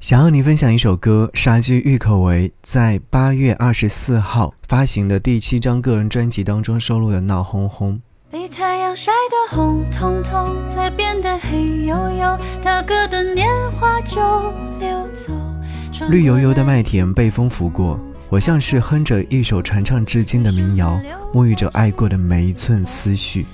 想要你分享一首歌，沙居郁可唯在八月二十四号发行的第七张个人专辑当中收录的《闹哄哄》。被太阳晒得红彤彤，才变得黑黝黝。大哥的年华就溜走。绿油油的麦田被风拂过，我像是哼着一首传唱至今的民谣，沐浴着爱过的每一寸思绪。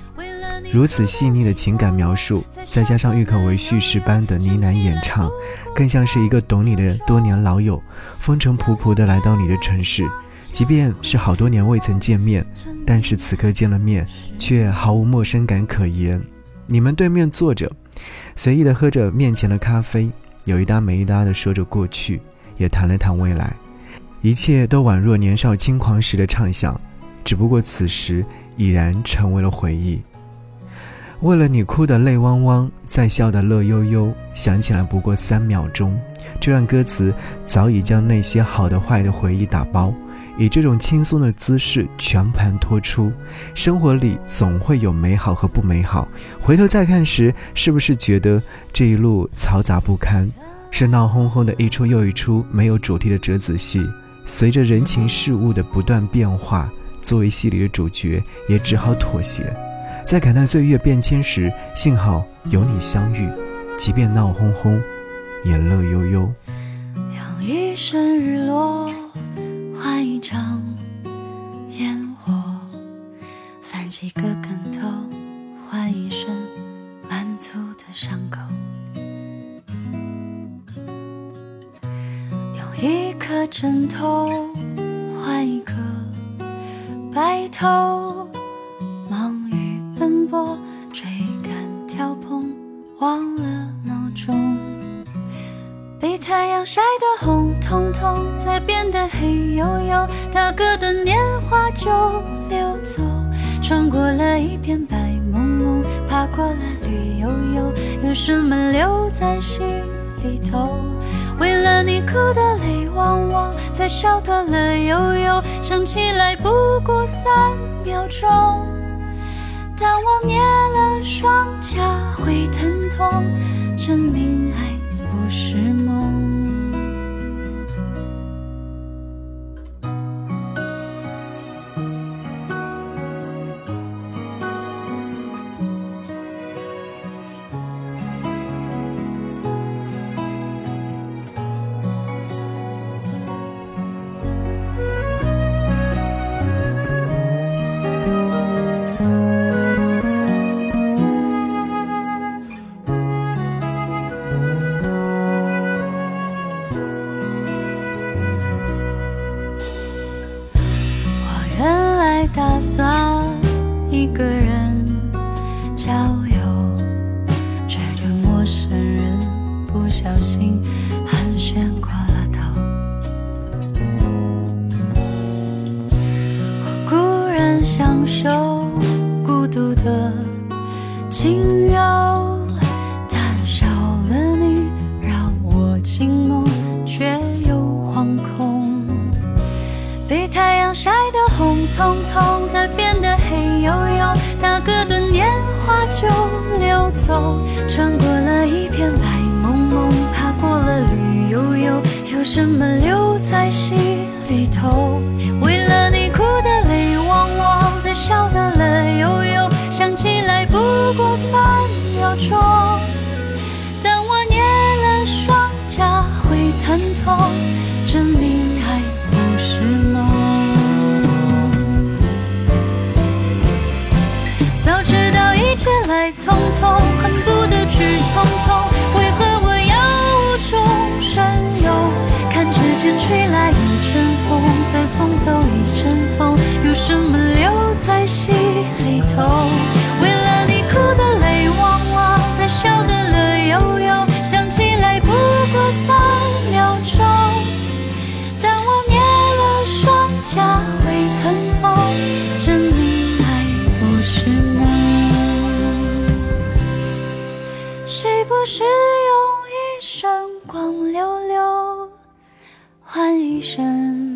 如此细腻的情感描述，再加上郁可唯叙事般的呢喃演唱，更像是一个懂你的多年老友，风尘仆仆地来到你的城市。即便是好多年未曾见面，但是此刻见了面，却毫无陌生感可言。你们对面坐着，随意地喝着面前的咖啡，有一搭没一搭地说着过去，也谈了谈未来，一切都宛若年少轻狂时的畅想，只不过此时已然成为了回忆。为了你哭得泪汪汪，再笑得乐悠悠，想起来不过三秒钟。这段歌词早已将那些好的坏的回忆打包，以这种轻松的姿势全盘托出。生活里总会有美好和不美好，回头再看时，是不是觉得这一路嘈杂不堪？是闹哄哄的一出又一出没有主题的折子戏，随着人情世物的不断变化，作为戏里的主角，也只好妥协。在感叹岁月变迁时，幸好有你相遇，即便闹哄哄，也乐悠悠。用一生日落换一场烟火，翻几个跟头换一身满足的伤口，用一颗枕头换一颗白头。太阳晒得红彤彤，才变得黑黝黝。大哥的年华就溜走，穿过了一片白蒙蒙，爬过了绿油油。有什么留在心里头？为了你哭得泪汪汪，才笑得乐悠悠。想起来不过三秒钟。当我捏了双颊，会疼痛，证明爱不是梦。享受孤独的轻柔，但少了你，让我惊梦却又惶恐。被太阳晒得。红彤彤，再变得黑黝黝。大哥的年华就流走，穿过了一片白蒙蒙，爬过了绿油油。有什么留在心里头？匆匆，恨不得去匆匆，不是用一生光溜溜换一身。